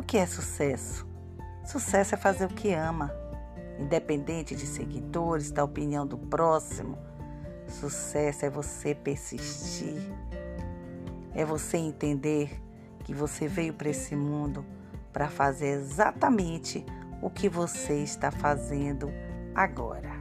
O que é sucesso? Sucesso é fazer o que ama, independente de seguidores, da opinião do próximo. Sucesso é você persistir, é você entender que você veio para esse mundo para fazer exatamente o que você está fazendo agora.